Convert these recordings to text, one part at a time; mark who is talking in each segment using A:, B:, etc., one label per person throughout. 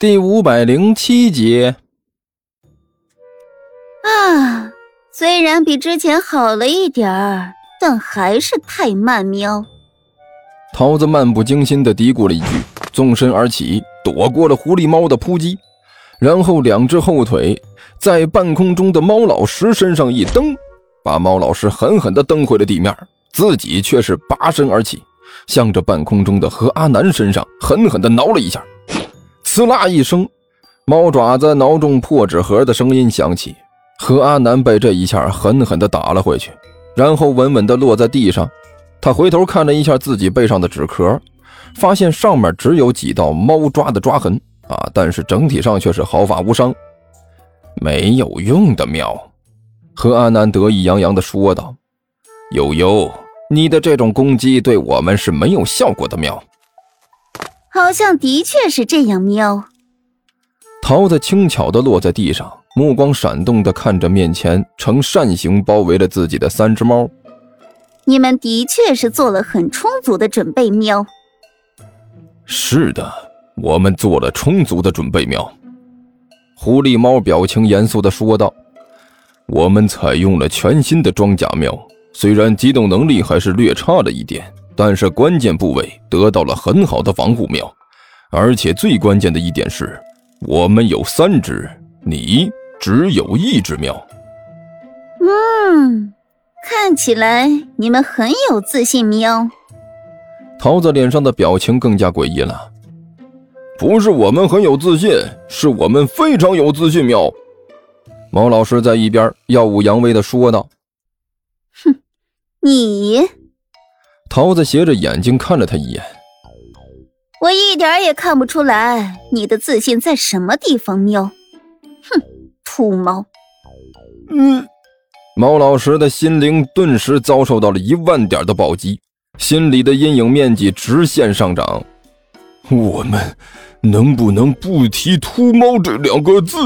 A: 第五百零七集。
B: 啊，虽然比之前好了一点儿，但还是太慢喵。
A: 桃子漫不经心的嘀咕了一句，纵身而起，躲过了狐狸猫的扑击，然后两只后腿在半空中的猫老师身上一蹬，把猫老师狠狠的蹬回了地面，自己却是拔身而起，向着半空中的何阿南身上狠狠的挠了一下。呲啦一声，猫爪子挠中破纸盒的声音响起。何阿南被这一下狠狠地打了回去，然后稳稳地落在地上。他回头看了一下自己背上的纸壳，发现上面只有几道猫抓的抓痕啊，但是整体上却是毫发无伤。没有用的喵，何阿南得意洋洋地说道：“悠悠，你的这种攻击对我们是没有效果的喵。”
B: 好像的确是这样，喵。
A: 桃子轻巧地落在地上，目光闪动地看着面前呈扇形包围了自己的三只猫。
B: 你们的确是做了很充足的准备，喵。
A: 是的，我们做了充足的准备，喵。狐狸猫表情严肃地说道：“我们采用了全新的装甲喵，虽然机动能力还是略差了一点。”但是关键部位得到了很好的防护喵，而且最关键的一点是，我们有三只，你只有一只喵。
B: 嗯，看起来你们很有自信喵。
A: 桃子脸上的表情更加诡异了。不是我们很有自信，是我们非常有自信喵。毛老师在一边耀武扬威的说道：“
B: 哼，你。”
A: 桃子斜着眼睛看了他一眼，
B: 我一点也看不出来你的自信在什么地方。喵，哼，秃猫。
A: 嗯，猫老师的心灵顿时遭受到了一万点的暴击，心里的阴影面积直线上涨。我们能不能不提“秃猫”这两个字？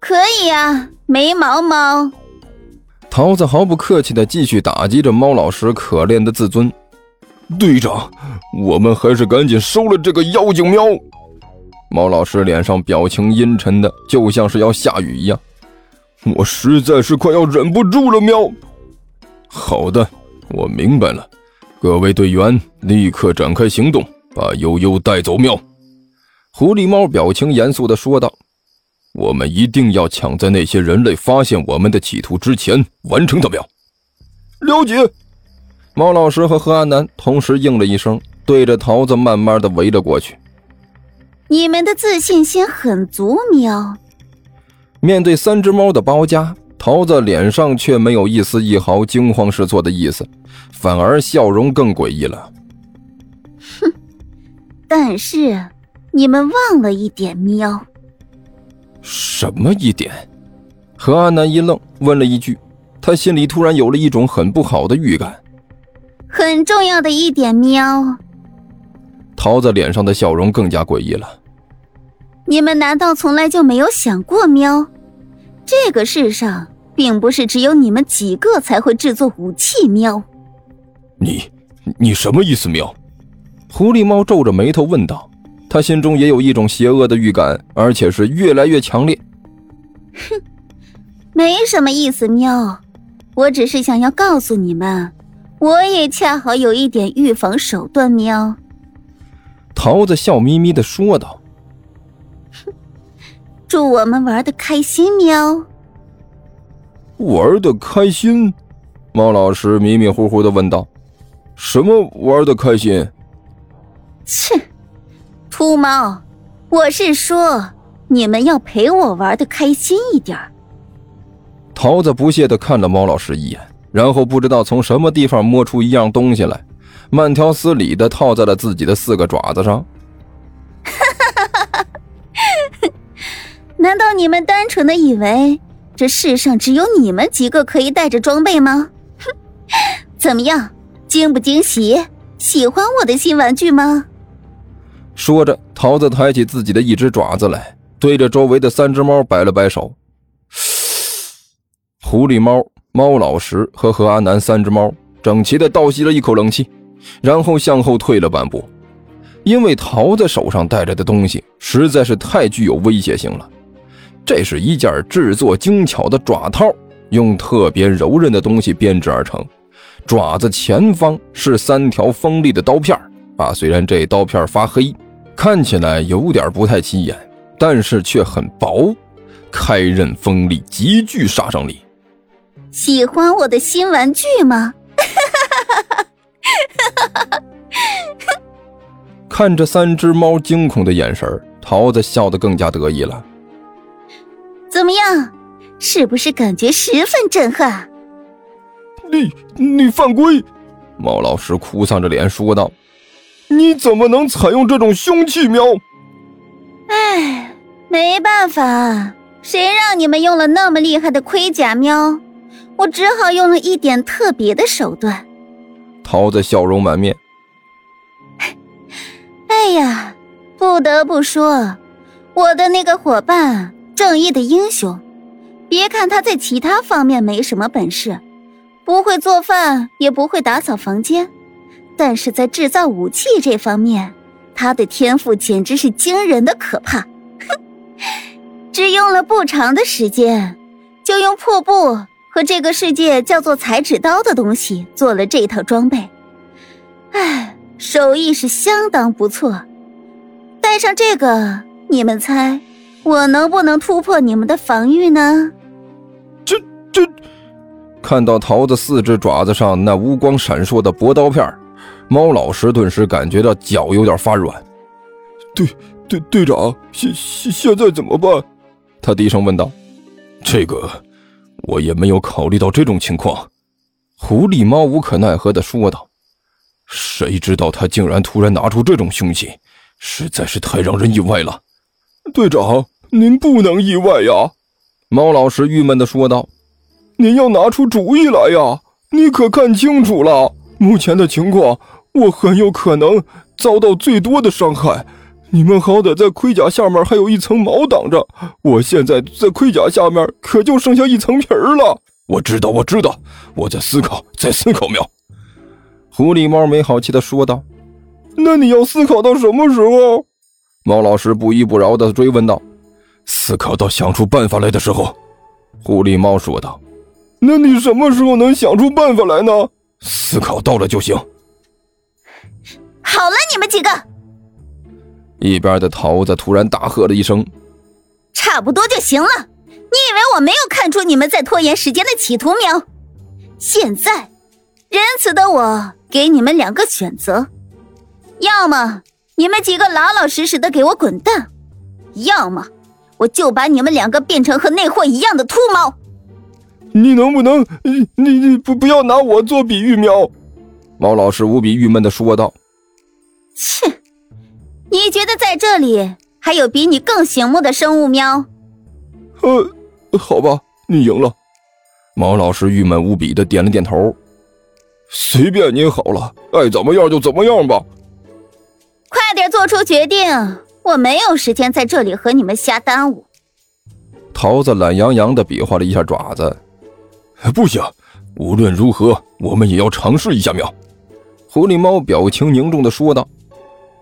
B: 可以啊，没毛猫。
A: 桃子毫不客气地继续打击着猫老师可怜的自尊。队长，我们还是赶紧收了这个妖精喵。猫老师脸上表情阴沉的，就像是要下雨一样。我实在是快要忍不住了喵。好的，我明白了。各位队员，立刻展开行动，把悠悠带走喵。狐狸猫表情严肃地说道。我们一定要抢在那些人类发现我们的企图之前完成它。喵，了解。猫老师和何安南同时应了一声，对着桃子慢慢的围了过去。
B: 你们的自信心很足，喵。
A: 面对三只猫的包夹，桃子脸上却没有一丝一毫惊慌失措的意思，反而笑容更诡异了。
B: 哼，但是你们忘了一点，喵。
A: 什么一点？何阿南一愣，问了一句，他心里突然有了一种很不好的预感。
B: 很重要的一点，喵。
A: 桃子脸上的笑容更加诡异了。
B: 你们难道从来就没有想过，喵？这个世上并不是只有你们几个才会制作武器，喵。
A: 你，你什么意思，喵？狐狸猫皱着眉头问道。他心中也有一种邪恶的预感，而且是越来越强烈。
B: 哼，没什么意思，喵。我只是想要告诉你们，我也恰好有一点预防手段，喵。
A: 桃子笑眯眯的说道：“
B: 哼，祝我们玩的开心，喵。”
A: 玩的开心？猫老师迷迷糊糊的问道：“什么玩的开心？”
B: 切。秃猫，我是说，你们要陪我玩的开心一点。
A: 桃子不屑的看了猫老师一眼，然后不知道从什么地方摸出一样东西来，慢条斯理的套在了自己的四个爪子上。
B: 哈哈哈！难道你们单纯的以为这世上只有你们几个可以带着装备吗？哼，怎么样，惊不惊喜？喜欢我的新玩具吗？
A: 说着，桃子抬起自己的一只爪子来，对着周围的三只猫摆了摆手。狐狸猫、猫老石和何阿南三只猫整齐的倒吸了一口冷气，然后向后退了半步。因为桃子手上带着的东西实在是太具有威胁性了。这是一件制作精巧的爪套，用特别柔韧的东西编织而成。爪子前方是三条锋利的刀片啊，虽然这刀片发黑，看起来有点不太起眼，但是却很薄，开刃锋利，极具杀伤力。
B: 喜欢我的新玩具吗？
A: 看着三只猫惊恐的眼神，桃子笑得更加得意了。
B: 怎么样，是不是感觉十分震撼？
A: 你你犯规！猫老师哭丧着脸说道：“你怎么能采用这种凶器喵？”
B: 唉，没办法，谁让你们用了那么厉害的盔甲喵？我只好用了一点特别的手段。
A: 桃子笑容满面。
B: 哎呀，不得不说，我的那个伙伴。正义的英雄，别看他在其他方面没什么本事，不会做饭，也不会打扫房间，但是在制造武器这方面，他的天赋简直是惊人的可怕。哼，只用了不长的时间，就用破布和这个世界叫做裁纸刀的东西做了这套装备。哎，手艺是相当不错。带上这个，你们猜？我能不能突破你们的防御呢？
A: 这这，看到桃子四只爪子上那乌光闪烁的薄刀片，猫老师顿时感觉到脚有点发软。队队队长，现现现在怎么办？他低声问道。这个我也没有考虑到这种情况。狐狸猫无可奈何的说道。谁知道他竟然突然拿出这种凶器，实在是太让人意外了。队长。您不能意外呀，猫老师郁闷地说道：“您要拿出主意来呀！你可看清楚了，目前的情况，我很有可能遭到最多的伤害。你们好歹在盔甲下面还有一层毛挡着，我现在在盔甲下面可就剩下一层皮儿了。”我知道，我知道，我在思考，在思考。喵，狐狸猫没好气的说道：“那你要思考到什么时候？”猫老师不依不饶的追问道。思考到想出办法来的时候，狐狸猫说道：“那你什么时候能想出办法来呢？思考到了就行。”
B: 好了，你们几个！
A: 一边的桃子突然大喝了一声：“
B: 差不多就行了！你以为我没有看出你们在拖延时间的企图喵？现在，仁慈的我给你们两个选择：要么你们几个老老实实的给我滚蛋，要么……”我就把你们两个变成和那货一样的秃猫。
A: 你能不能，你你不不要拿我做比喻喵？猫老师无比郁闷的说道。
B: 切，你觉得在这里还有比你更醒目的生物喵？
A: 呃，好吧，你赢了。毛老师郁闷无比的点了点头。随便你好了，爱怎么样就怎么样吧。
B: 快点做出决定。我没有时间在这里和你们瞎耽误。
A: 桃子懒洋洋的比划了一下爪子，不行，无论如何，我们也要尝试一下。喵，狐狸猫表情凝重的说道：“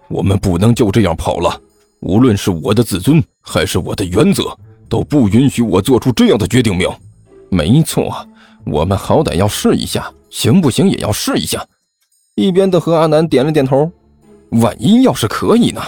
A: 我们不能就这样跑了。无论是我的自尊还是我的原则，都不允许我做出这样的决定。”喵，没错，我们好歹要试一下，行不行也要试一下。一边的何阿南点了点头，万一要是可以呢？